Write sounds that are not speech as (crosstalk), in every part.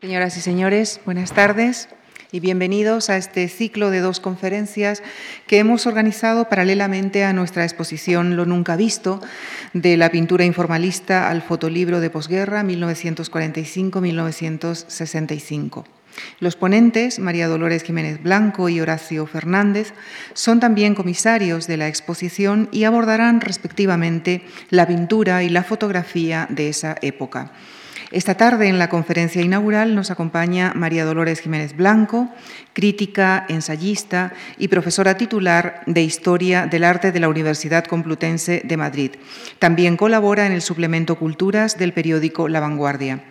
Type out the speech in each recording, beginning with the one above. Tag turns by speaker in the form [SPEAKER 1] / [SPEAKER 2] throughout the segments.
[SPEAKER 1] Señoras y señores, buenas tardes y bienvenidos a este ciclo de dos conferencias que hemos organizado paralelamente a nuestra exposición Lo Nunca Visto, de la pintura informalista al fotolibro de posguerra 1945-1965. Los ponentes, María Dolores Jiménez Blanco y Horacio Fernández, son también comisarios de la exposición y abordarán respectivamente la pintura y la fotografía de esa época. Esta tarde en la conferencia inaugural nos acompaña María Dolores Jiménez Blanco, crítica, ensayista y profesora titular de Historia del Arte de la Universidad Complutense de Madrid. También colabora en el suplemento Culturas del periódico La Vanguardia.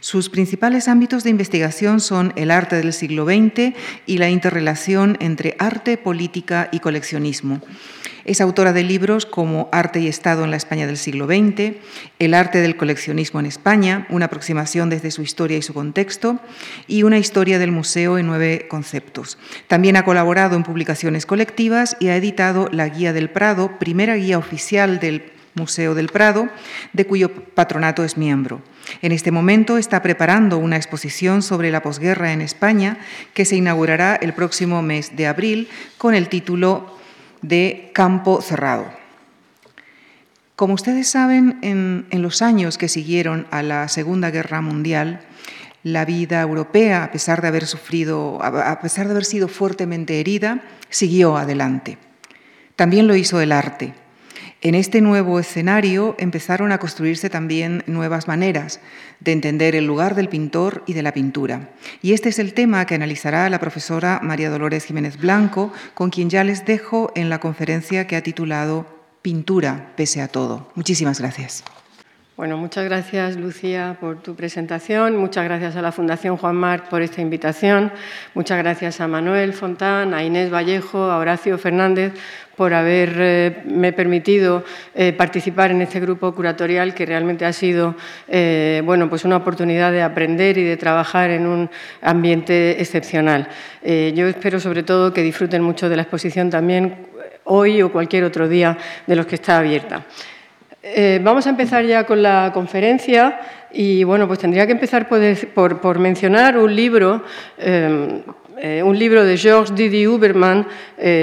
[SPEAKER 1] Sus principales ámbitos de investigación son el arte del siglo XX y la interrelación entre arte, política y coleccionismo. Es autora de libros como Arte y Estado en la España del siglo XX, El arte del coleccionismo en España, una aproximación desde su historia y su contexto, y una historia del museo en nueve conceptos. También ha colaborado en publicaciones colectivas y ha editado La Guía del Prado, primera guía oficial del Museo del Prado, de cuyo patronato es miembro. En este momento está preparando una exposición sobre la posguerra en España que se inaugurará el próximo mes de abril con el título de campo cerrado. Como ustedes saben, en, los años que siguieron a la Segunda Guerra Mundial, la vida europea, a pesar de haber sufrido, a pesar de haber sido fuertemente herida, siguió adelante. También lo hizo el arte. En este nuevo escenario empezaron a construirse también nuevas maneras de entender el lugar del pintor y de la pintura. Y este es el tema que analizará la profesora María Dolores Jiménez Blanco, con quien ya les dejo en la conferencia que ha titulado Pintura pese a todo. Muchísimas gracias.
[SPEAKER 2] Bueno, muchas gracias Lucía por tu presentación, muchas gracias a la Fundación Juan Marc por esta invitación, muchas gracias a Manuel Fontán, a Inés Vallejo, a Horacio Fernández por haberme eh, permitido eh, participar en este grupo curatorial que realmente ha sido eh, bueno, pues una oportunidad de aprender y de trabajar en un ambiente excepcional. yo espero sobre todo que disfruten mucho de la exposición también hoy o cualquier otro día de los que está abierta. Eh, vamos a empezar ya con la conferencia y bueno, pues tendría que empezar por, mencionar un libro, eh, eh, un libro de Georges Didi Huberman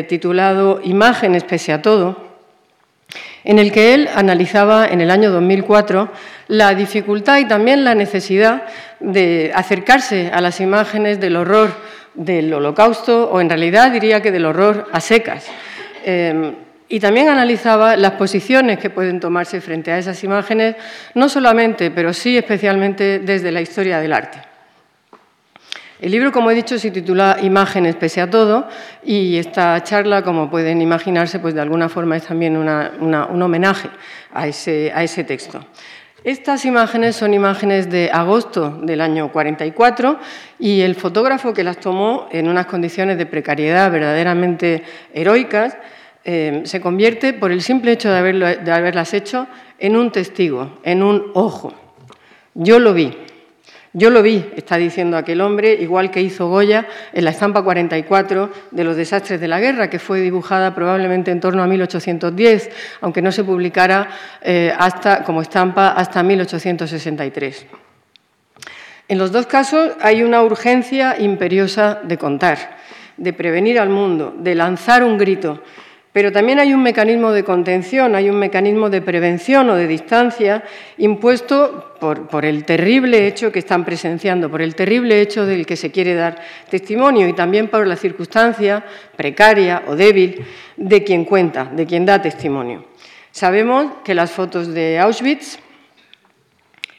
[SPEAKER 2] titulado Imágenes pese a todo, en el que él analizaba en el año 2004 la dificultad y también la necesidad de acercarse a las imágenes del horror del holocausto o en realidad diría que del horror a secas. Y también analizaba las posiciones que pueden tomarse frente a esas imágenes, no solamente, pero sí especialmente desde la historia del arte. El libro, como he dicho, se titula Imágenes pese a todo y esta charla, como pueden imaginarse, pues de alguna forma es también un homenaje a ese, a ese texto. Estas imágenes son imágenes de agosto del año 44 y el fotógrafo que las tomó en unas condiciones de precariedad verdaderamente heroicas eh, se convierte, por el simple hecho de, haberlas hecho, en un testigo, en un ojo. Yo lo vi, yo lo vi, está diciendo aquel hombre, igual que hizo Goya en la estampa 44 de los desastres de la guerra, que fue dibujada probablemente en torno a 1810, aunque no se publicara eh, hasta, como estampa hasta 1863. En los dos casos hay una urgencia imperiosa de contar, de prevenir al mundo, de lanzar un grito, pero también hay un mecanismo de contención, hay un mecanismo de prevención o de distancia impuesto por, el terrible hecho que están presenciando, por el terrible hecho del que se quiere dar testimonio y también por la circunstancia precaria o débil de quien cuenta, de quien da testimonio. Sabemos que las fotos de Auschwitz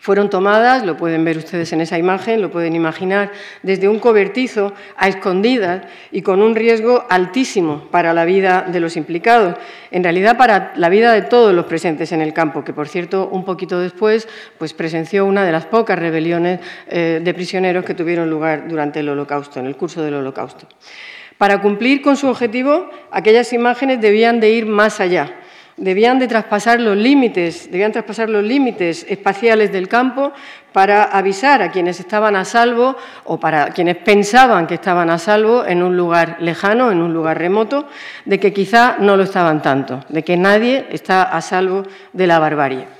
[SPEAKER 2] fueron tomadas, lo pueden ver ustedes en esa imagen, lo pueden imaginar, desde un cobertizo a escondidas y con un riesgo altísimo para la vida de los implicados, en realidad para la vida de todos los presentes en el campo, que por cierto un poquito después pues, presenció una de las pocas rebeliones eh, de prisioneros que tuvieron lugar durante el Holocausto, en el curso del Holocausto. Para cumplir con su objetivo, aquellas imágenes debían de ir más allá debían de traspasar los límites, debían traspasar los límites espaciales del campo para avisar a quienes estaban a salvo o para quienes pensaban que estaban a salvo en un lugar lejano, en un lugar remoto, de que quizá no lo estaban tanto, de que nadie está a salvo de la barbarie.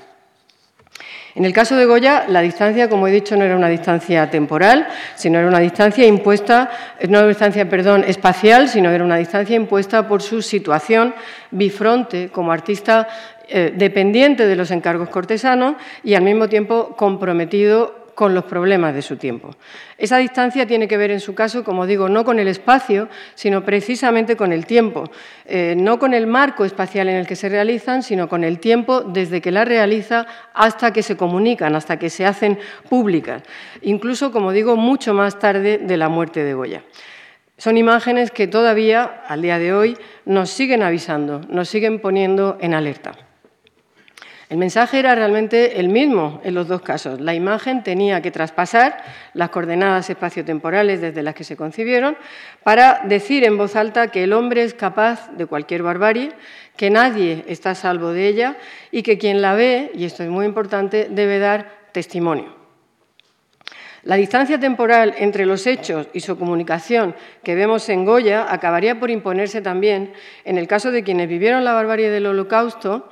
[SPEAKER 2] En el caso de Goya, la distancia, como he dicho, no era una distancia temporal, sino era una distancia impuesta, no era una distancia, perdón, espacial, sino era una distancia impuesta por su situación bifronte como artista eh, dependiente de los encargos cortesanos y al mismo tiempo comprometido con los problemas de su tiempo. Esa distancia tiene que ver, en su caso, como digo, no con el espacio, sino precisamente con el tiempo, eh, no con el marco espacial en el que se realizan, sino con el tiempo desde que la realiza hasta que se comunican, hasta que se hacen públicas, incluso, como digo, mucho más tarde de la muerte de Goya. Son imágenes que todavía, al día de hoy, nos siguen avisando, nos siguen poniendo en alerta. El mensaje era realmente el mismo en los dos casos. La imagen tenía que traspasar las coordenadas espaciotemporales desde las que se concibieron para decir en voz alta que el hombre es capaz de cualquier barbarie, que nadie está salvo de ella y que quien la ve, y esto es muy importante, debe dar testimonio. La distancia temporal entre los hechos y su comunicación que vemos en Goya acabaría por imponerse también en el caso de quienes vivieron la barbarie del Holocausto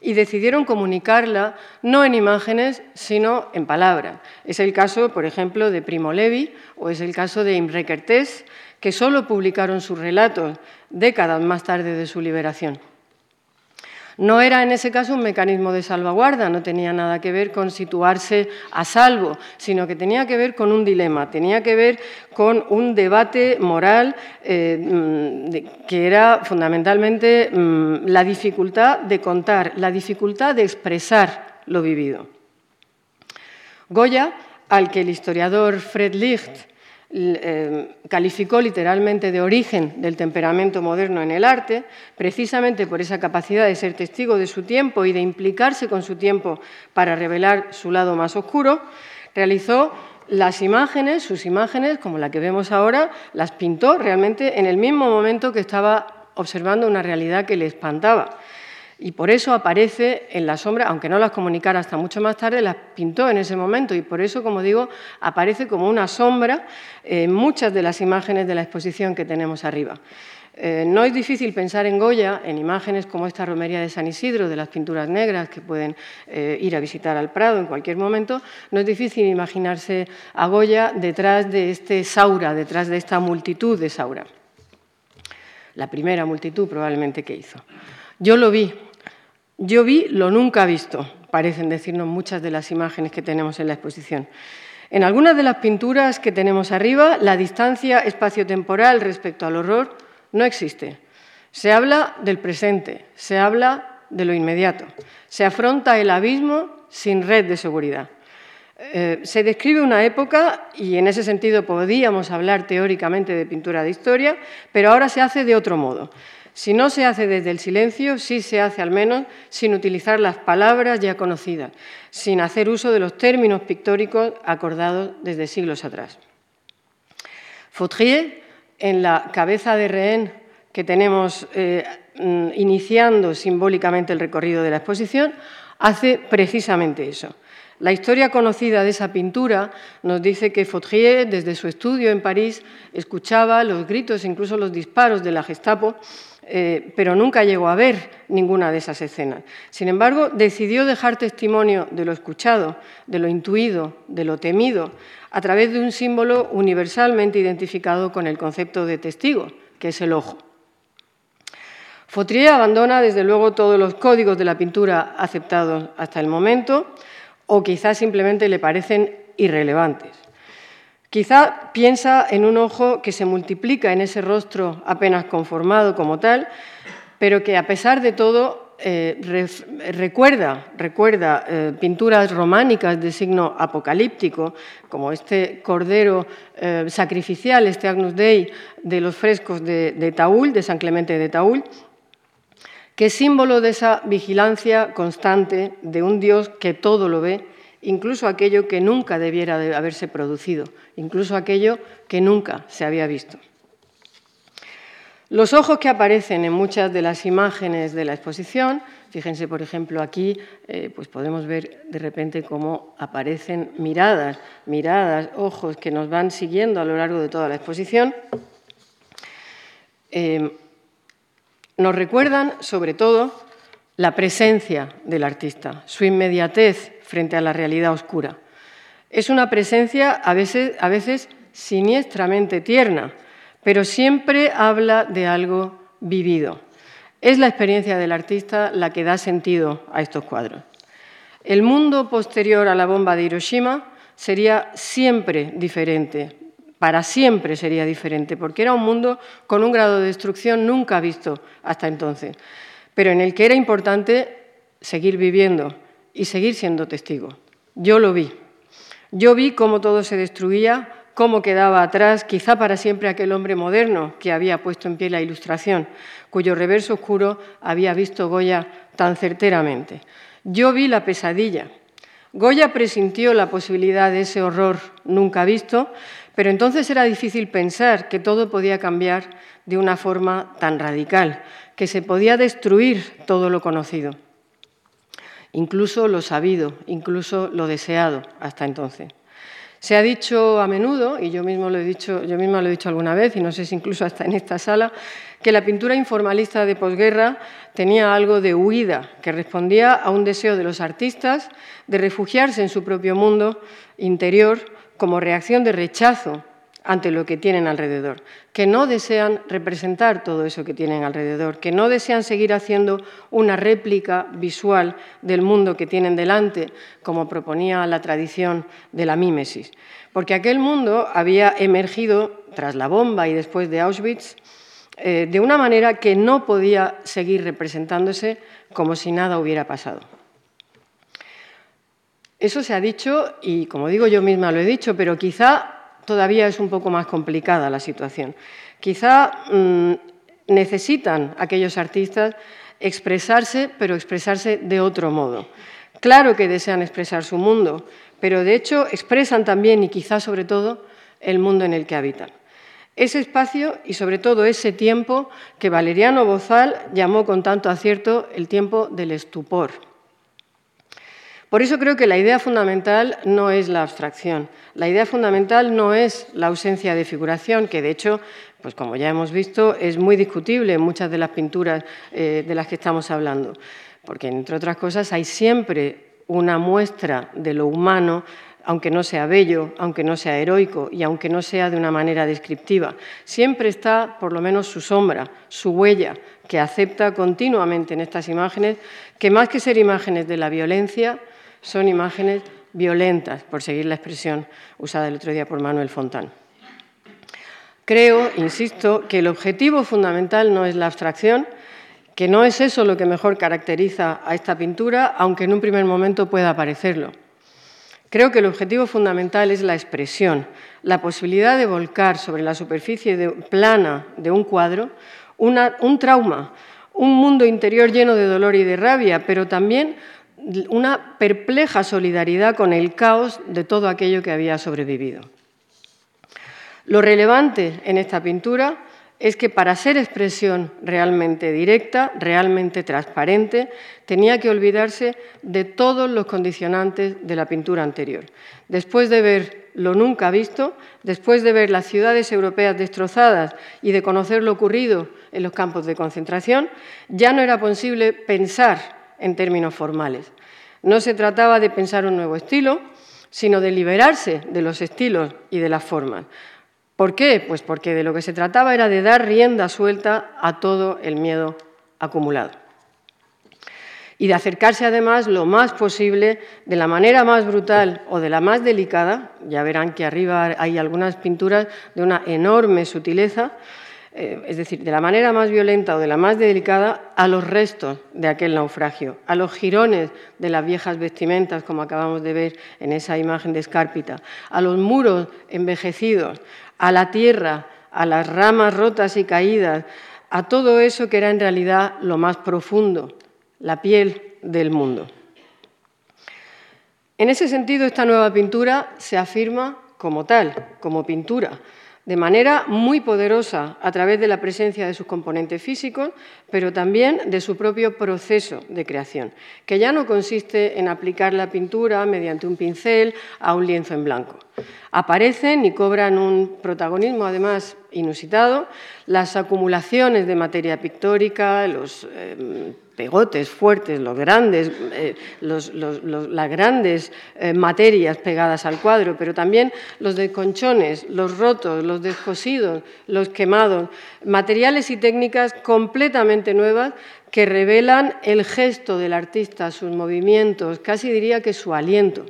[SPEAKER 2] y decidieron comunicarla no en imágenes, sino en palabras. Es el caso, por ejemplo, de Primo Levi o es el caso de Imre Kertész, que solo publicaron sus relatos décadas más tarde de su liberación. No era en ese caso un mecanismo de salvaguarda, no tenía nada que ver con situarse a salvo, sino que tenía que ver con un dilema, tenía que ver con un debate moral eh, mm, que era fundamentalmente mm, la dificultad de contar, la dificultad de expresar lo vivido. Goya, al que el historiador Fred Licht Em, calificó literalmente de origen del temperamento moderno en el arte, precisamente por esa capacidad de ser testigo de su tiempo y de implicarse con su tiempo para revelar su lado más oscuro, realizó las imágenes, sus imágenes, como la que vemos ahora, las pintó realmente en el mismo momento que estaba observando una realidad que le espantaba. Y por eso aparece en la sombra, aunque no las comunicara hasta mucho más tarde, las pintó en ese momento. Y por eso, como digo, aparece como una sombra en muchas de las imágenes de la exposición que tenemos arriba. Eh, no es difícil pensar en Goya en imágenes como esta romería de San Isidro, de las pinturas negras que pueden eh, ir a visitar al Prado en cualquier momento. No es difícil imaginarse a Goya detrás de este Saura, detrás de esta multitud de Saura. La primera multitud probablemente que hizo. Yo lo vi, yo vi lo nunca visto, parecen decirnos muchas de las imágenes que tenemos en la exposición. En algunas de las pinturas que tenemos arriba, la distancia espaciotemporal respecto al horror no existe. Se habla del presente, se habla de lo inmediato, se afronta el abismo sin red de seguridad. Eh, se describe una época, y en ese sentido podríamos hablar teóricamente de pintura de historia, pero ahora se hace de otro modo. Si no se hace desde el silencio, sí se hace al menos sin utilizar las palabras ya conocidas, sin hacer uso de los términos pictóricos acordados desde siglos atrás. Fautrier, en la cabeza de rehén que tenemos eh, mm, iniciando simbólicamente el recorrido de la exposición, hace precisamente eso. La historia conocida de esa pintura nos dice que Fautrier, desde su estudio en París, escuchaba los gritos, incluso los disparos de la Gestapo, eh, pero nunca llegó a ver ninguna de esas escenas. Sin embargo, decidió dejar testimonio de lo escuchado, de lo intuido, de lo temido, a través de un símbolo universalmente identificado con el concepto de testigo, que es el ojo. Fautrier abandona, desde luego, todos los códigos de la pintura aceptados hasta el momento, o quizás simplemente le parecen irrelevantes. Quizá piensa en un ojo que se multiplica en ese rostro apenas conformado como tal, pero que a pesar de todo eh, recuerda, recuerda eh, pinturas románicas de signo apocalíptico, como este cordero eh, sacrificial, este Agnus Dei de los frescos de, de Taúl, de San Clemente de Taúl, que es símbolo de esa vigilancia constante de un Dios que todo lo ve incluso aquello que nunca debiera de haberse producido, incluso aquello que nunca se había visto. Los ojos que aparecen en muchas de las imágenes de la exposición, fíjense por ejemplo aquí, eh, pues podemos ver de repente cómo aparecen miradas, miradas, ojos que nos van siguiendo a lo largo de toda la exposición. Eh, nos recuerdan sobre todo la presencia del artista, su inmediatez frente a la realidad oscura. Es una presencia a veces, siniestramente tierna, pero siempre habla de algo vivido. Es la experiencia del artista la que da sentido a estos cuadros. El mundo posterior a la bomba de Hiroshima sería siempre diferente, para siempre sería diferente, porque era un mundo con un grado de destrucción nunca visto hasta entonces, pero en el que era importante seguir viviendo y seguir siendo testigo. Yo lo vi. Yo vi cómo todo se destruía, cómo quedaba atrás, quizá para siempre, aquel hombre moderno que había puesto en pie la ilustración, cuyo reverso oscuro había visto Goya tan certeramente. Yo vi la pesadilla, Goya presintió la posibilidad de ese horror nunca visto, pero entonces era difícil pensar que todo podía cambiar de una forma tan radical, que se podía destruir todo lo conocido, incluso lo sabido, incluso lo deseado hasta entonces. Se ha dicho a menudo, y yo, mismo lo he dicho, misma lo he dicho alguna vez, y no sé si incluso hasta en esta sala, que la pintura informalista de posguerra tenía algo de huida, que respondía a un deseo de los artistas de refugiarse en su propio mundo interior como reacción de rechazo ante lo que tienen alrededor, que no desean representar todo eso que tienen alrededor, que no desean seguir haciendo una réplica visual del mundo que tienen delante, como proponía la tradición de la mímesis, porque aquel mundo había emergido tras la bomba y después de Auschwitz eh, de una manera que no podía seguir representándose como si nada hubiera pasado. Eso se ha dicho y, como digo, yo misma lo he dicho, pero quizá todavía es un poco más complicada la situación. Quizá mm, necesitan aquellos artistas expresarse, pero expresarse de otro modo. Claro que desean expresar su mundo, pero de hecho expresan también y quizá sobre todo el mundo en el que habitan. Ese espacio y sobre todo ese tiempo que Valeriano Bozal llamó con tanto acierto el tiempo del estupor. Por eso creo que la idea fundamental no es la abstracción, la idea fundamental no es la ausencia de figuración, que de hecho, pues como ya hemos visto, es muy discutible en muchas de las pinturas eh, de las que estamos hablando, porque entre otras cosas hay siempre una muestra de lo humano aunque no sea bello, aunque no sea heroico y aunque no sea de una manera descriptiva. Siempre está, por lo menos, su sombra, su huella, que acepta continuamente en estas imágenes, que más que ser imágenes de la violencia, son imágenes violentas, por seguir la expresión usada el otro día por Manuel Fontán. Creo, insisto, que el objetivo fundamental no es la abstracción, que no es eso lo que mejor caracteriza a esta pintura, aunque en un primer momento pueda parecerlo. Creo que el objetivo fundamental es la expresión, la posibilidad de volcar sobre la superficie plana de un cuadro un trauma, un mundo interior lleno de dolor y de rabia, pero también una perpleja solidaridad con el caos de todo aquello que había sobrevivido. Lo relevante en esta pintura es que para ser expresión realmente directa, realmente transparente, tenía que olvidarse de todos los condicionantes de la pintura anterior. Después de ver lo nunca visto, después de ver las ciudades europeas destrozadas y de conocer lo ocurrido en los campos de concentración, ya no era posible pensar en términos formales. No se trataba de pensar un nuevo estilo, sino de liberarse de los estilos y de las formas. ¿Por qué? Pues porque de lo que se trataba era de dar rienda suelta a todo el miedo acumulado. Y de acercarse además lo más posible, de la manera más brutal o de la más delicada, ya verán que arriba hay algunas pinturas de una enorme sutileza, eh, es decir, de la manera más violenta o de la más delicada, a los restos de aquel naufragio, a los jirones de las viejas vestimentas, como acabamos de ver en esa imagen de Escárpita, a los muros envejecidos, a la tierra, a las ramas rotas y caídas, a todo eso que era en realidad lo más profundo, la piel del mundo. En ese sentido, esta nueva pintura se afirma como tal, como pintura, de manera muy poderosa a través de la presencia de sus componentes físicos, pero también de su propio proceso de creación, que ya no consiste en aplicar la pintura mediante un pincel a un lienzo en blanco, Aparecen y cobran un protagonismo además inusitado las acumulaciones de materia pictórica, los em, pegotes fuertes, los grandes, eh, las grandes eh, materias pegadas al cuadro, pero también los desconchones, los rotos, los descosidos, los quemados, materiales y técnicas completamente nuevas que revelan el gesto del artista, sus movimientos, casi diría que su aliento.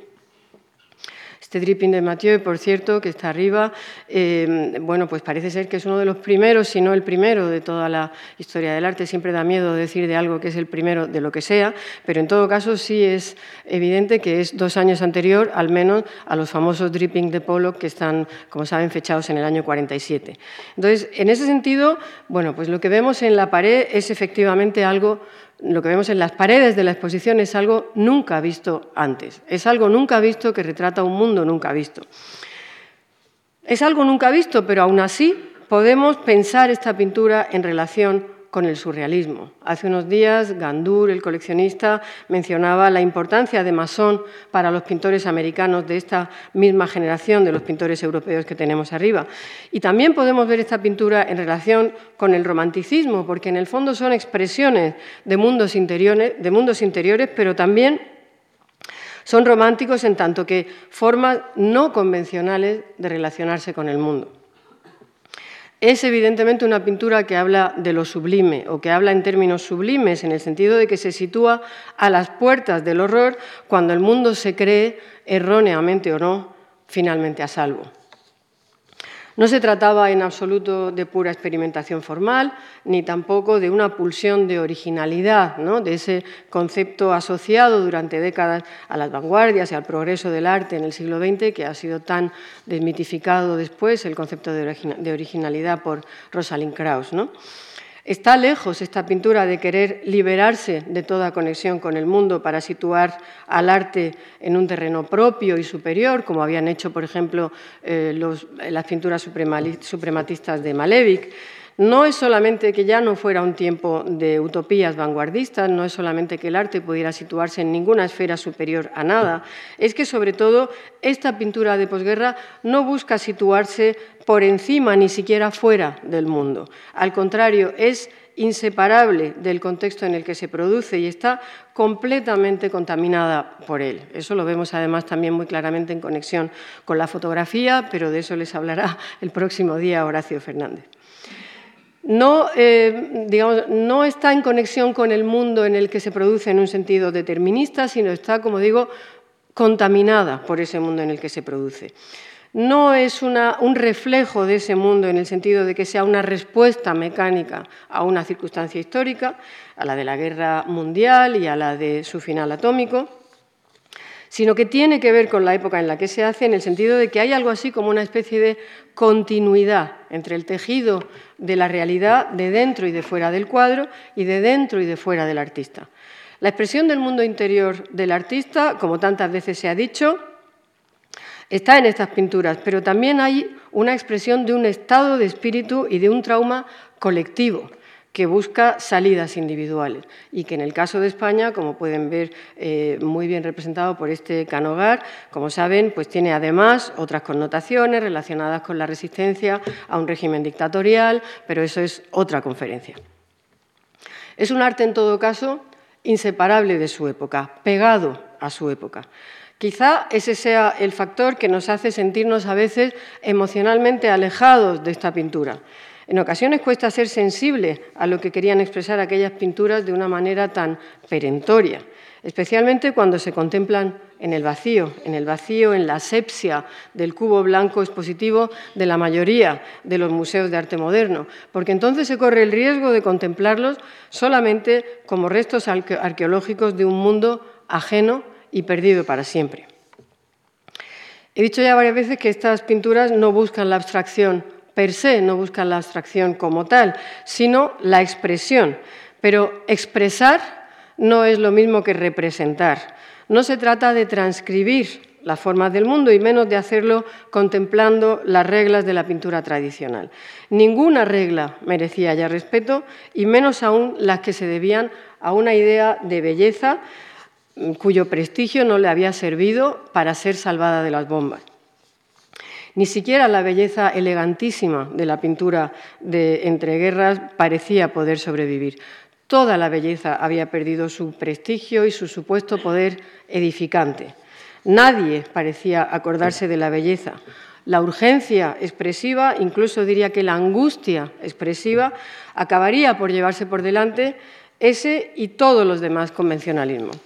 [SPEAKER 2] Este dripping de Mathieu, por cierto, que está arriba, eh, bueno, pues parece ser que es uno de los primeros, si no el primero de toda la historia del arte. Siempre da miedo decir de algo que es el primero de lo que sea, pero en todo caso sí es evidente que es dos años anterior, al menos, a los famosos dripping de Pollock que están, como saben, fechados en el año 47. Entonces, en ese sentido, bueno, pues lo que vemos en la pared es efectivamente algo lo que vemos en las paredes de la exposición es algo nunca visto antes, es algo nunca visto que retrata un mundo nunca visto. Es algo nunca visto, pero aún así podemos pensar esta pintura en relación con el surrealismo. Hace unos días, Gandur, el coleccionista, mencionaba la importancia de Masson para los pintores americanos de esta misma generación de los pintores europeos que tenemos arriba. Y también podemos ver esta pintura en relación con el romanticismo, porque en el fondo son expresiones de mundos interiores, de mundos interiores pero también son románticos en tanto que formas no convencionales de relacionarse con el mundo. Es evidentemente una pintura que habla de lo sublime o que habla en términos sublimes, en el sentido de que se sitúa a las puertas del horror cuando el mundo se cree, erróneamente o no, finalmente a salvo. No se trataba en absoluto de pura experimentación formal, ni tampoco de una pulsión de originalidad, de ese concepto asociado durante décadas a las vanguardias y al progreso del arte en el siglo XX, que ha sido tan desmitificado después, el concepto de originalidad por Rosalind Krauss. ¿no? Está lejos esta pintura de querer liberarse de toda conexión con el mundo para situar al arte en un terreno propio y superior, como habían hecho, por ejemplo, eh, las pinturas suprematistas de Malevich. No es solamente que ya no fuera un tiempo de utopías vanguardistas, no es solamente que el arte pudiera situarse en ninguna esfera superior a nada, es que sobre todo esta pintura de posguerra no busca situarse por encima ni siquiera fuera del mundo. Al contrario, es inseparable del contexto en el que se produce y está completamente contaminada por él. Eso lo vemos además también muy claramente en conexión con la fotografía, pero de eso les hablará el próximo día Horacio Fernández no, eh, no está en conexión con el mundo en el que se produce en un sentido determinista, sino está, como digo, contaminada por ese mundo en el que se produce. No es un reflejo de ese mundo en el sentido de que sea una respuesta mecánica a una circunstancia histórica, a la de la guerra mundial y a la de su final atómico, sino que tiene que ver con la época en la que se hace, en el sentido de que hay algo así como una especie de continuidad entre el tejido de la realidad de dentro y de fuera del cuadro y de dentro y de fuera del artista. La expresión del mundo interior del artista, como tantas veces se ha dicho, está en estas pinturas, pero también hay una expresión de un estado de espíritu y de un trauma colectivo que busca salidas individuales y que en el caso de España, como pueden ver eh, muy bien representado por este canogar, como saben, pues tiene además otras connotaciones relacionadas con la resistencia a un régimen dictatorial, pero eso es otra conferencia. Es un arte, en todo caso, inseparable de su época, pegado a su época. Quizá ese sea el factor que nos hace sentirnos a veces emocionalmente alejados de esta pintura en ocasiones cuesta ser sensible a lo que querían expresar aquellas pinturas de una manera tan perentoria, especialmente cuando se contemplan en el vacío, en el vacío, en la asepsia del cubo blanco expositivo de la mayoría de los museos de arte moderno, porque entonces se corre el riesgo de contemplarlos solamente como restos arqueológicos de un mundo ajeno y perdido para siempre. He dicho ya varias veces que estas pinturas no buscan la abstracción per se, no buscan la abstracción como tal, sino la expresión. Pero expresar no es lo mismo que representar. No se trata de transcribir las formas del mundo y menos de hacerlo contemplando las reglas de la pintura tradicional. Ninguna regla merecía ya respeto y menos aún las que se debían a una idea de belleza cuyo prestigio no le había servido para ser salvada de las bombas. Ni siquiera la belleza elegantísima de la pintura de entreguerras parecía poder sobrevivir. Toda la belleza había perdido su prestigio y su supuesto poder edificante. Nadie parecía acordarse de la belleza. La urgencia expresiva, incluso diría que la angustia expresiva, acabaría por llevarse por delante ese y todos los demás convencionalismos.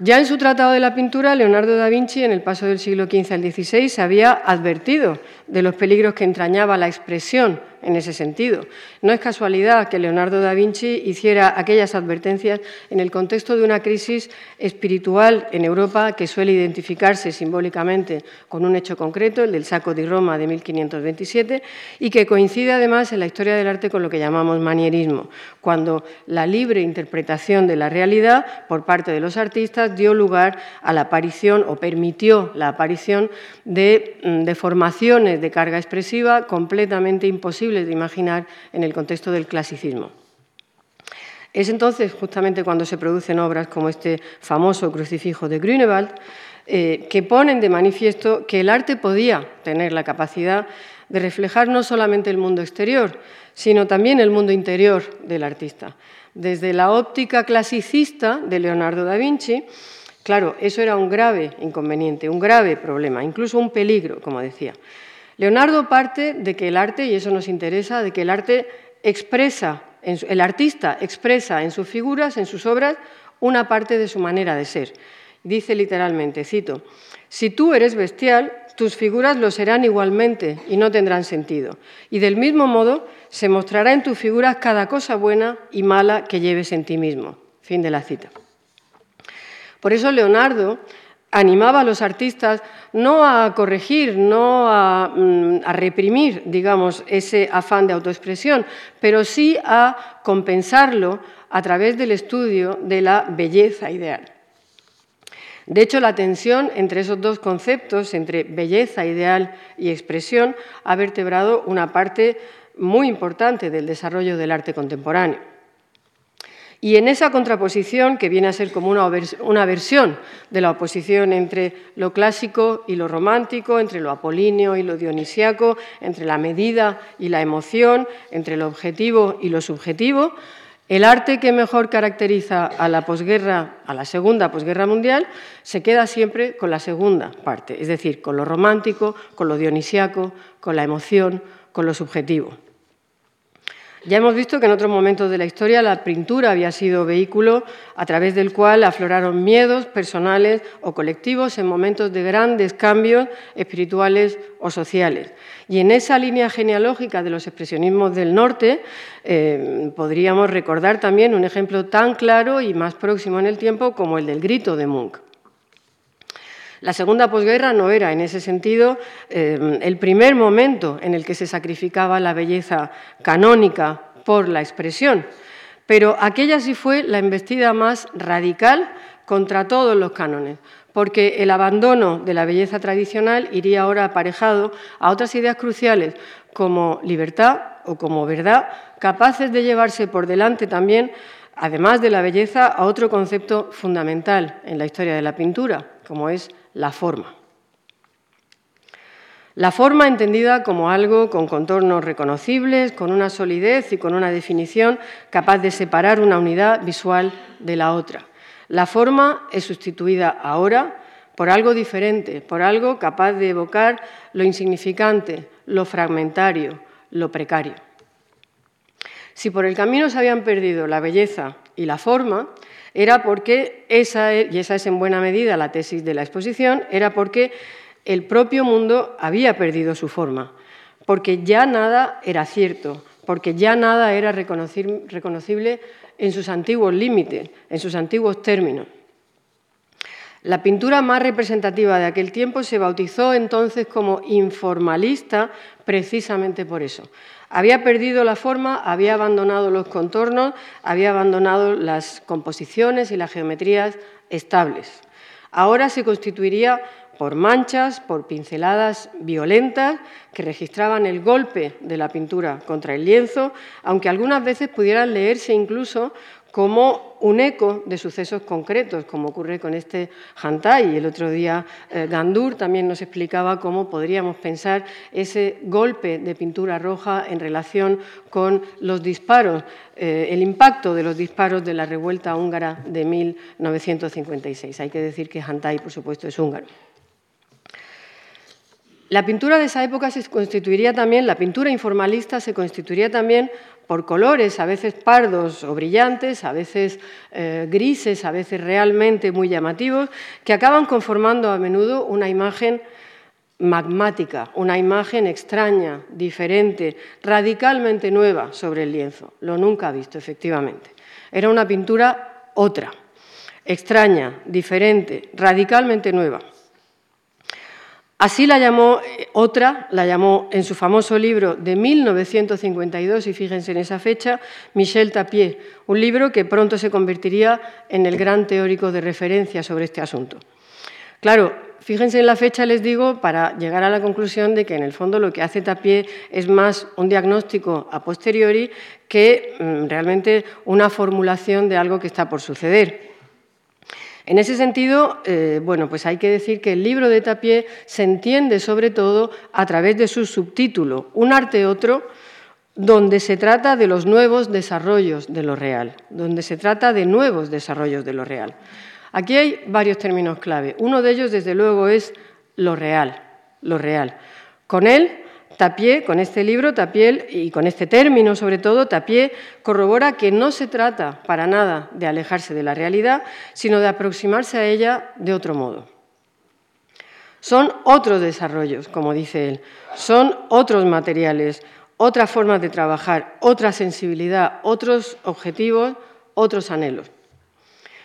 [SPEAKER 2] Ya en su Tratado de la Pintura, Leonardo da Vinci, en el paso del siglo XV al XVI, había advertido de los peligros que entrañaba la expresión en ese sentido. No es casualidad que Leonardo da Vinci hiciera aquellas advertencias en el contexto de una crisis espiritual en Europa que suele identificarse simbólicamente con un hecho concreto, el del saco de Roma de 1527, y que coincide además en la historia del arte con lo que llamamos manierismo, cuando la libre interpretación de la realidad por parte de los artistas dio lugar a la aparición o permitió la aparición de mm, deformaciones de carga expresiva completamente imposibles de imaginar en el contexto del clasicismo. Es entonces justamente cuando se producen obras como este famoso crucifijo de Grünewald eh, que ponen de manifiesto que el arte podía tener la capacidad de reflejar no solamente el mundo exterior, sino también el mundo interior del artista. Desde la óptica clasicista de Leonardo da Vinci, claro, eso era un grave inconveniente, un grave problema, incluso un peligro, como decía. Leonardo parte de que el arte, y eso nos interesa, de que el arte expresa, el artista expresa en sus figuras, en sus obras, una parte de su manera de ser. Dice literalmente, cito, si tú eres bestial, tus figuras lo serán igualmente y no tendrán sentido. Y del mismo modo se mostrará en tus figuras cada cosa buena y mala que lleves en ti mismo. Fin de la cita. Por eso Leonardo animaba a los artistas no a corregir, no mm, a, reprimir, digamos, ese afán de autoexpresión, pero sí a compensarlo a través del estudio de la belleza ideal. De hecho, la tensión entre esos dos conceptos, entre belleza ideal y expresión, ha vertebrado una parte muy importante del desarrollo del arte contemporáneo. Y en esa contraposición, que viene a ser como una, versión de la oposición entre lo clásico y lo romántico, entre lo apolíneo y lo dionisiaco, entre la medida y la emoción, entre lo objetivo y lo subjetivo, el arte que mejor caracteriza a la posguerra, a la segunda posguerra mundial, se queda siempre con la segunda parte, es decir, con lo romántico, con lo dionisiaco, con la emoción, con lo subjetivo. Ya hemos visto que en otros momentos de la historia la pintura había sido vehículo a través del cual afloraron miedos personales o colectivos en momentos de grandes cambios espirituales o sociales. Y en esa línea genealógica de los expresionismos del norte eh, podríamos recordar también un ejemplo tan claro y más próximo en el tiempo como el del grito de Munch. La segunda posguerra no era, en ese sentido, eh, el primer momento en el que se sacrificaba la belleza canónica por la expresión, pero aquella sí fue la embestida más radical contra todos los cánones, porque el abandono de la belleza tradicional iría ahora aparejado a otras ideas cruciales como libertad o como verdad, capaces de llevarse por delante también, además de la belleza, a otro concepto fundamental en la historia de la pintura, como es la forma. La forma entendida como algo con contornos reconocibles, con una solidez y con una definición capaz de separar una unidad visual de la otra. La forma es sustituida ahora por algo diferente, por algo capaz de evocar lo insignificante, lo fragmentario, lo precario. Si por el camino se habían perdido la belleza y la forma, era porque esa, y esa es en buena medida la tesis de la exposición, era porque el propio mundo había perdido su forma, porque ya nada era cierto, porque ya nada era reconocible en sus antiguos límites, en sus antiguos términos. La pintura más representativa de aquel tiempo se bautizó entonces como informalista precisamente por eso. Había perdido la forma, había abandonado los contornos, había abandonado las composiciones y las geometrías estables. Ahora se constituiría por manchas, por pinceladas violentas que registraban el golpe de la pintura contra el lienzo, aunque algunas veces pudieran leerse incluso como un eco de sucesos concretos, como ocurre con este Hantai. El otro día eh, Gandur también nos explicaba cómo podríamos pensar ese golpe de pintura roja en relación con los disparos, eh, el impacto de los disparos de la revuelta húngara de 1956. Hay que decir que Hantai, por supuesto, es húngaro. La pintura de esa época se constituiría también, la pintura informalista se constituiría también por colores, a veces pardos o brillantes, a veces eh, grises, a veces realmente muy llamativos, que acaban conformando a menudo una imagen magmática, una imagen extraña, diferente, radicalmente nueva sobre el lienzo. Lo nunca visto, efectivamente. Era una pintura otra, extraña, diferente, radicalmente nueva. Así la llamó eh, otra, la llamó en su famoso libro de 1952, y fíjense en esa fecha, Michel Tapier, un libro que pronto se convertiría en el gran teórico de referencia sobre este asunto. Claro, fíjense en la fecha, les digo, para llegar a la conclusión de que en el fondo lo que hace Tapier es más un diagnóstico a posteriori que mm, realmente una formulación de algo que está por suceder. En ese sentido, eh, bueno, pues hay que decir que el libro de Tapié se entiende sobre todo a través de su subtítulo, Un arte otro, donde se trata de los nuevos desarrollos de lo real, donde se trata de nuevos desarrollos de lo real. Aquí hay varios términos clave. Uno de ellos, desde luego, es lo real, lo real. Con él Tapié, con este libro, Tapié, y con este término sobre todo, Tapié corrobora que no se trata para nada de alejarse de la realidad, sino de aproximarse a ella de otro modo. Son otros desarrollos, como dice él, son otros materiales, otras formas de trabajar, otra sensibilidad, otros objetivos, otros anhelos.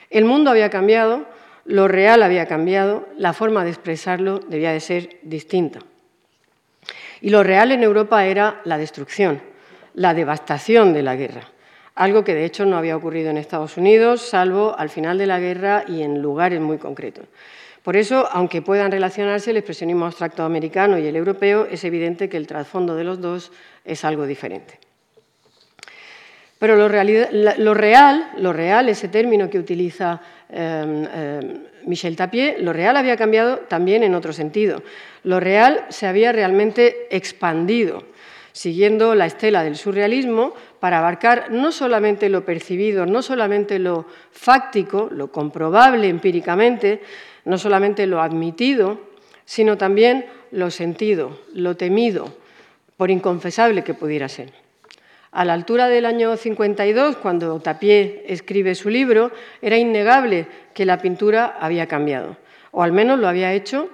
[SPEAKER 2] El mundo había cambiado, lo real había cambiado, la forma de expresarlo debía de ser distinta. Y lo real en Europa era la destrucción, la devastación de la guerra, algo que de hecho no había ocurrido en Estados Unidos, salvo al final de la guerra y en lugares muy concretos. Por eso, aunque puedan relacionarse el expresionismo abstracto americano y el europeo, es evidente que el trasfondo de los dos es algo diferente. Pero lo, real, lo real, ese término que utiliza em, em, Michel Tapier, lo real había cambiado también en otro sentido. Lo real se había realmente expandido, siguiendo la estela del surrealismo para abarcar no solamente lo percibido, no solamente lo fáctico, lo comprobable empíricamente, no solamente lo admitido, sino también lo sentido, lo temido, por inconfesable que pudiera ser. A la altura del año 52, cuando Tapié escribe su libro, era innegable que la pintura había cambiado, o al menos lo había hecho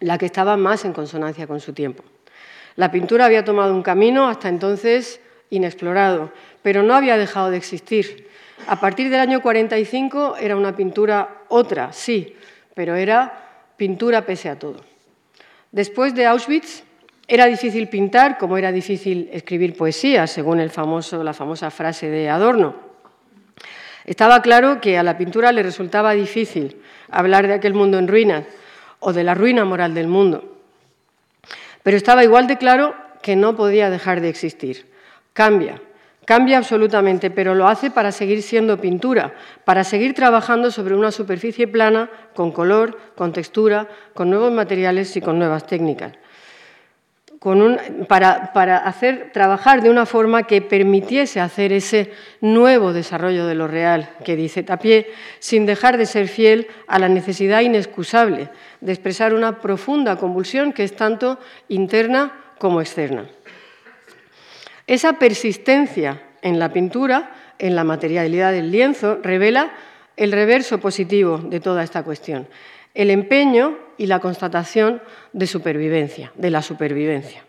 [SPEAKER 2] la que estaba más en consonancia con su tiempo. La pintura había tomado un camino hasta entonces inexplorado, pero no había dejado de existir. A partir del año 45 era una pintura otra, sí, pero era pintura pese a todo. Después de Auschwitz, era difícil pintar como era difícil escribir poesía, según la famosa frase de Adorno. Estaba claro que a la pintura le resultaba difícil hablar de aquel mundo en ruinas o de la ruina moral del mundo. Pero estaba igual de claro que no podía dejar de existir. Cambia, cambia absolutamente, pero lo hace para seguir siendo pintura, para seguir trabajando sobre una superficie plana, con color, con textura, con nuevos materiales y con nuevas técnicas para, hacer, trabajar de una forma que permitiese hacer ese nuevo desarrollo de lo real que dice Tapié, sin dejar de ser fiel a la necesidad inexcusable de expresar una profunda convulsión que es tanto interna como externa. Esa persistencia en la pintura, en la materialidad del lienzo, revela el reverso positivo de toda esta cuestión el empeño y la constatación de supervivencia, de la supervivencia.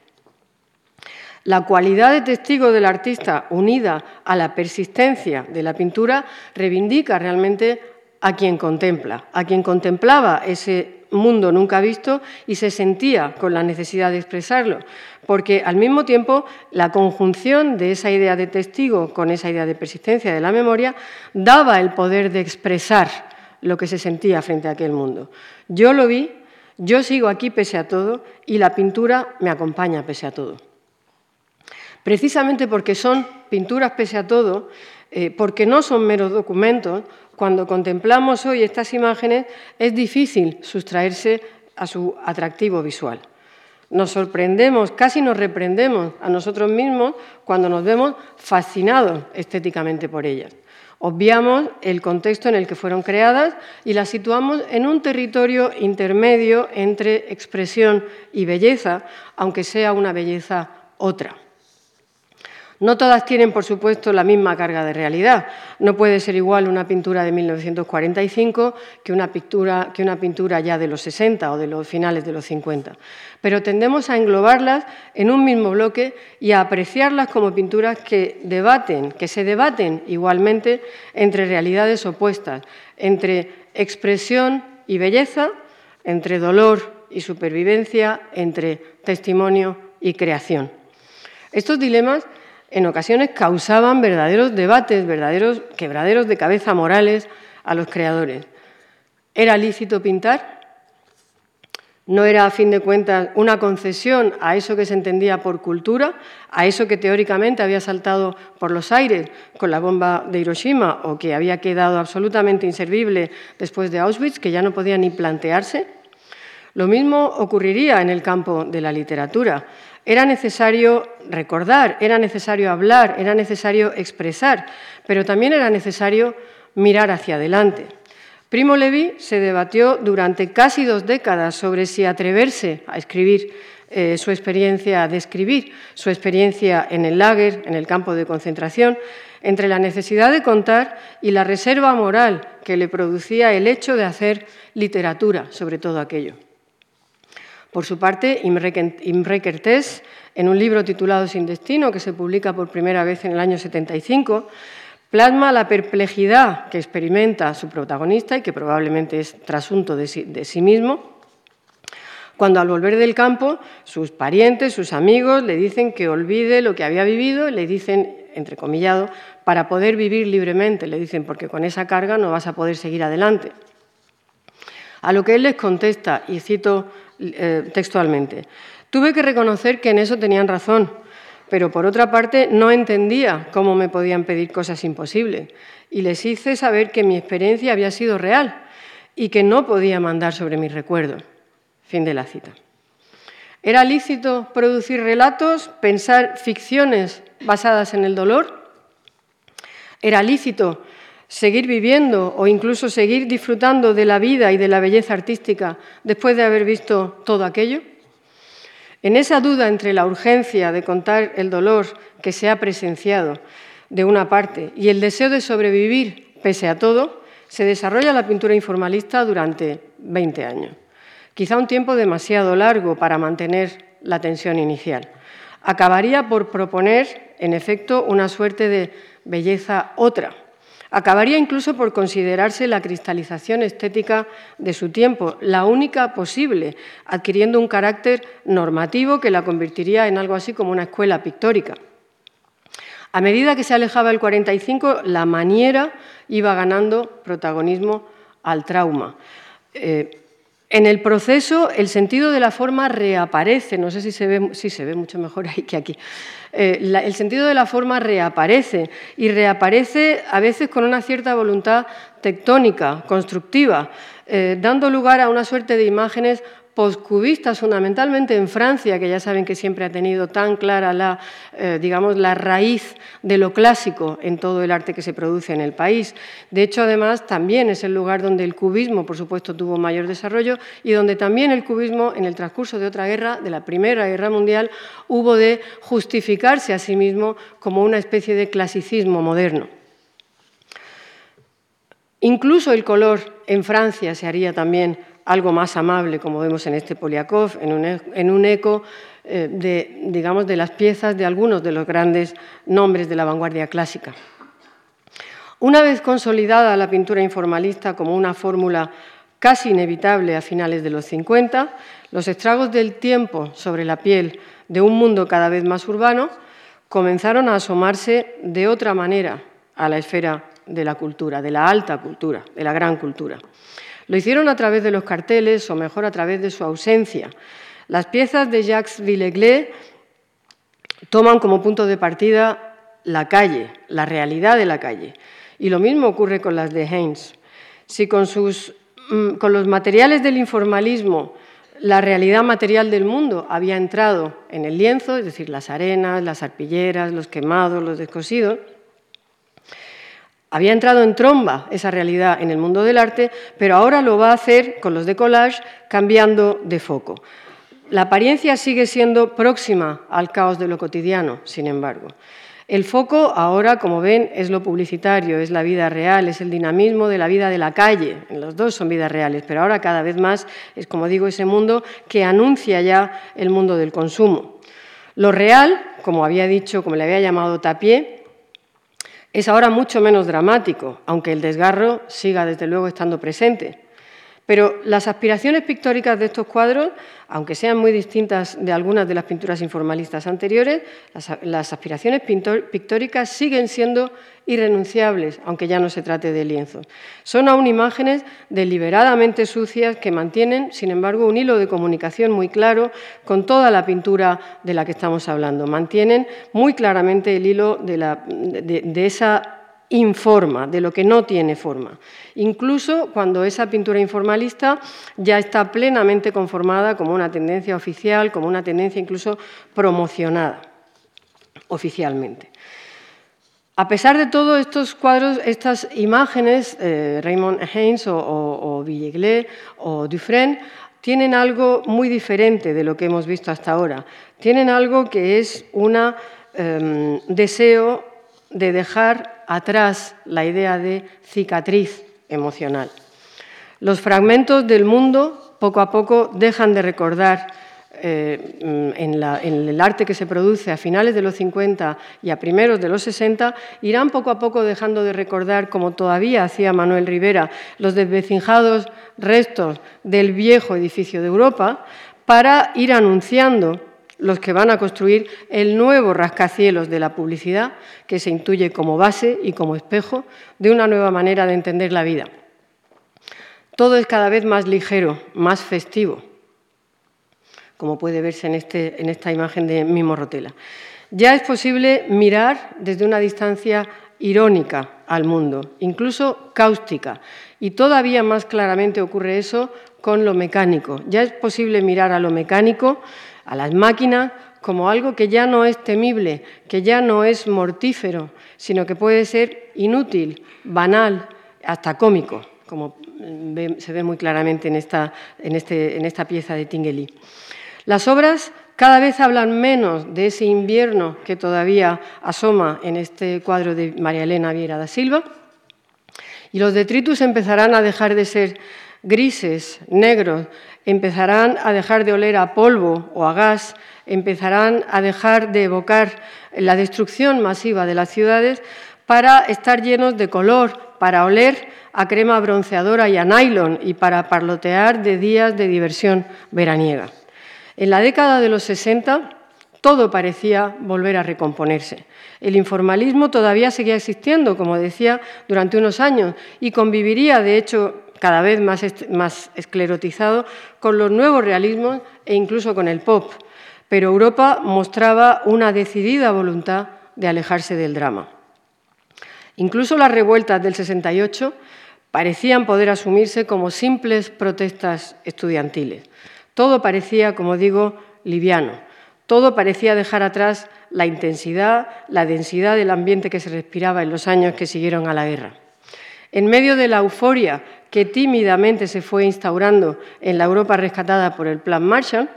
[SPEAKER 2] La cualidad de testigo del artista unida a la persistencia de la pintura reivindica realmente a quien contempla, a quien contemplaba ese mundo nunca visto y se sentía con la necesidad de expresarlo, porque al mismo tiempo la conjunción de esa idea de testigo con esa idea de persistencia de la memoria daba el poder de expresar lo que se sentía frente a aquel mundo. Yo lo vi, Yo sigo aquí pese a todo y la pintura me acompaña pese a todo. Precisamente porque son pinturas pese a todo, eh, porque no son meros documentos, cuando contemplamos hoy estas imágenes es difícil sustraerse a su atractivo visual. Nos sorprendemos, casi nos reprendemos a nosotros mismos cuando nos vemos fascinados estéticamente por ellas. Obviamos el contexto en el que fueron creadas y las situamos en un territorio intermedio entre expresión y belleza, aunque sea una belleza otra. No todas tienen, por supuesto, la misma carga de realidad. No puede ser igual una pintura de 1945 que una pintura, que una pintura ya de los 60 o de los finales de los 50. Pero tendemos a englobarlas en un mismo bloque y a apreciarlas como pinturas que debaten, que se debaten igualmente entre realidades opuestas, entre expresión y belleza, entre dolor y supervivencia, entre testimonio y creación. Estos dilemas en ocasiones causaban verdaderos debates, verdaderos quebraderos de cabeza morales a los creadores. ¿Era lícito pintar? ¿No era, a fin de cuentas, una concesión a eso que se entendía por cultura, a eso que teóricamente había saltado por los aires con la bomba de Hiroshima o que había quedado absolutamente inservible después de Auschwitz, que ya no podía ni plantearse? Lo mismo ocurriría en el campo de la literatura. Era necesario recordar, era necesario hablar, era necesario expresar, pero también era necesario mirar hacia adelante. Primo Levi se debatió durante casi dos décadas sobre si atreverse a escribir eh, su experiencia, a describir su experiencia en el lager, en el campo de concentración, entre la necesidad de contar y la reserva moral que le producía el hecho de hacer literatura sobre todo aquello. Por su parte, Imre Kertész, en un libro titulado Sin Destino, que se publica por primera vez en el año 75, plasma la perplejidad que experimenta su protagonista y que probablemente es trasunto de sí, mismo, cuando al volver del campo sus parientes, sus amigos le dicen que olvide lo que había vivido, le dicen, entrecomillado, para poder vivir libremente, le dicen, porque con esa carga no vas a poder seguir adelante. A lo que él les contesta, y cito eh, textualmente. Tuve que reconocer que en eso tenían razón, pero por otra parte no entendía cómo me podían pedir cosas imposibles y les hice saber que mi experiencia había sido real y que no podía mandar sobre mis recuerdos. Fin de la cita. ¿Era lícito producir relatos, pensar ficciones basadas en el dolor? ¿Era lícito seguir viviendo o incluso seguir disfrutando de la vida y de la belleza artística después de haber visto todo aquello? En esa duda entre la urgencia de contar el dolor que se ha presenciado de una parte y el deseo de sobrevivir pese a todo, se desarrolla la pintura informalista durante 20 años. Quizá un tiempo demasiado largo para mantener la tensión inicial. Acabaría por proponer, en efecto, una suerte de belleza otra, Acabaría incluso por considerarse la cristalización estética de su tiempo, la única posible, adquiriendo un carácter normativo que la convertiría en algo así como una escuela pictórica. A medida que se alejaba el 45, la maniera iba ganando protagonismo al trauma. Eh, en el proceso, el sentido de la forma reaparece, no sé si se ve, mucho mejor (laughs) ahí que aquí. Eh, el sentido de la forma reaparece y reaparece a veces con una cierta voluntad tectónica, constructiva, eh, dando lugar a una suerte de imágenes postcubistas, fundamentalmente en Francia, que ya saben que siempre ha tenido tan clara la, eh, digamos, la raíz de lo clásico en todo el arte que se produce en el país. De hecho, además, también es el lugar donde el cubismo, por supuesto, tuvo mayor desarrollo y donde también el cubismo, en el transcurso de otra guerra, de la Primera Guerra Mundial, hubo de justificarse a sí mismo como una especie de clasicismo moderno. Incluso el color en Francia se haría también algo más amable, como vemos en este Poliakov, en un, e, eco eh, de, digamos, de las piezas de algunos de los grandes nombres de la vanguardia clásica. Una vez consolidada la pintura informalista como una fórmula casi inevitable a finales de los 50, los estragos del tiempo sobre la piel de un mundo cada vez más urbano comenzaron a asomarse de otra manera a la esfera de la cultura, de la alta cultura, de la gran cultura. Lo hicieron a través de los carteles o mejor a través de su ausencia. Las piezas de Jacques Villeglé toman como punto de partida la calle, la realidad de la calle. Y lo mismo ocurre con las de Haynes. Si con, mm, con los materiales del informalismo la realidad material del mundo había entrado en el lienzo, es decir, las arenas, las arpilleras, los quemados, los descosidos, había entrado en tromba esa realidad en el mundo del arte, pero ahora lo va a hacer con los de collage cambiando de foco. La apariencia sigue siendo próxima al caos de lo cotidiano, sin embargo. El foco ahora, como ven, es lo publicitario, es la vida real, es el dinamismo de la vida de la calle. Los dos son vidas reales, pero ahora cada vez más es, como digo, ese mundo que anuncia ya el mundo del consumo. Lo real, como había dicho, como le había llamado Tapié, es ahora mucho menos dramático, aunque el desgarro siga desde luego estando presente. Pero las aspiraciones pictóricas de estos cuadros, aunque sean muy distintas de algunas de las pinturas informalistas anteriores, las, aspiraciones pictóricas siguen siendo irrenunciables, aunque ya no se trate de lienzos. Son aún imágenes deliberadamente sucias que mantienen, sin embargo, un hilo de comunicación muy claro con toda la pintura de la que estamos hablando. Mantienen muy claramente el hilo de esa informa, de lo que no tiene forma, incluso cuando esa pintura informalista ya está plenamente conformada como una tendencia oficial, como una tendencia incluso promocionada oficialmente. A pesar de todo, estos cuadros, estas imágenes, eh, Raymond Haynes o, o, o Dufresne, tienen algo muy diferente de lo que hemos visto hasta ahora. Tienen algo que es un em, deseo de dejar atrás la idea de cicatriz emocional. Los fragmentos del mundo poco a poco dejan de recordar eh, en, el arte que se produce a finales de los 50 y a primeros de los 60, irán poco a poco dejando de recordar, como todavía hacía Manuel Rivera, los desvecinjados restos del viejo edificio de Europa, para ir anunciando los que van a construir el nuevo rascacielos de la publicidad que se intuye como base y como espejo de una nueva manera de entender la vida. Todo es cada vez más ligero, más festivo, como puede verse en, este, en esta imagen de Mimo Rotela. Ya es posible mirar desde una distancia irónica al mundo, incluso cáustica, y todavía más claramente ocurre eso con lo mecánico. Ya es posible mirar a lo mecánico a las máquinas como algo que ya no es temible, que ya no es mortífero, sino que puede ser inútil, banal, hasta cómico, como se ve muy claramente en esta, en este, en esta pieza de Tinguely. Las obras cada vez hablan menos de ese invierno que todavía asoma en este cuadro de María Elena Viera da Silva, y los detritus empezarán a dejar de ser grises, negros, empezarán a dejar de oler a polvo o a gas, empezarán a dejar de evocar la destrucción masiva de las ciudades para estar llenos de color, para oler a crema bronceadora y a nylon y para parlotear de días de diversión veraniega. En la década de los 60 todo parecía volver a recomponerse. El informalismo todavía seguía existiendo, como decía, durante unos años y conviviría, de hecho, cada vez más, esclerotizado, con los nuevos realismos e incluso con el pop. Pero Europa mostraba una decidida voluntad de alejarse del drama. Incluso las revueltas del 68 parecían poder asumirse como simples protestas estudiantiles. Todo parecía, como digo, liviano. Todo parecía dejar atrás la intensidad, la densidad del ambiente que se respiraba en los años que siguieron a la guerra. En medio de la euforia que tímidamente se fue instaurando en la Europa rescatada por el Plan Marshall,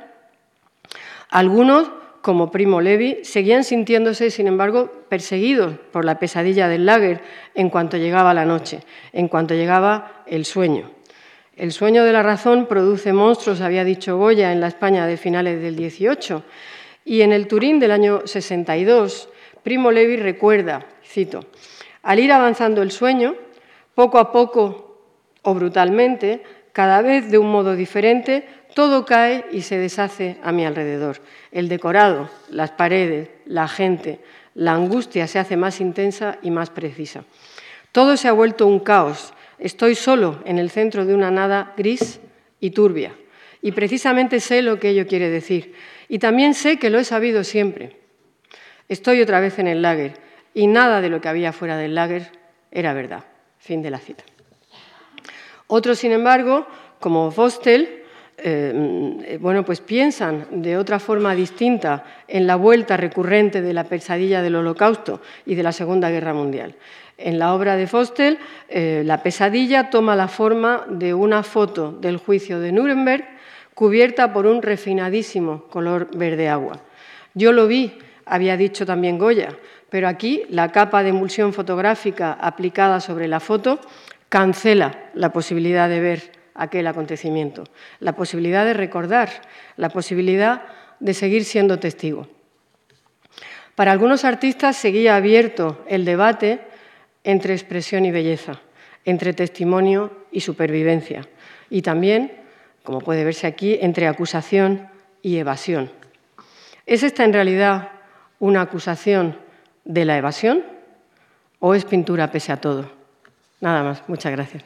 [SPEAKER 2] algunos, como Primo Levi, seguían sintiéndose, sin embargo, perseguidos por la pesadilla del lager en cuanto llegaba la noche, en cuanto llegaba el sueño. El sueño de la razón produce monstruos, había dicho Goya en la España de finales del 18, y en el Turín del año 62, Primo Levi recuerda, cito, al ir avanzando el sueño, poco a poco o brutalmente, cada vez de un modo diferente, todo cae y se deshace a mi alrededor. El decorado, las paredes, la gente, la angustia se hace más intensa y más precisa. Todo se ha vuelto un caos, Estoy solo en el centro de una nada gris y turbia. Y precisamente sé lo que ello quiere decir. Y también sé que lo he sabido siempre. Estoy otra vez en el lager y nada de lo que había fuera del lager era verdad. Fin de la cita. Otros, sin embargo, como Fostel, eh, bueno, pues piensan de otra forma distinta en la vuelta recurrente de la pesadilla del Holocausto y de la Segunda Guerra Mundial. En la obra de Fostel, eh, la pesadilla toma la forma de una foto del juicio de Nuremberg cubierta por un refinadísimo color verde agua. Yo lo vi, había dicho también Goya, pero aquí la capa de emulsión fotográfica aplicada sobre la foto cancela la posibilidad de ver aquel acontecimiento, la posibilidad de recordar, la posibilidad de seguir siendo testigo. Para algunos artistas seguía abierto el debate entre expresión y belleza, entre testimonio y supervivencia, y también, como puede verse aquí, entre acusación y evasión. ¿Es esta en realidad una acusación de la evasión o es pintura pese a todo? Nada más, muchas gracias.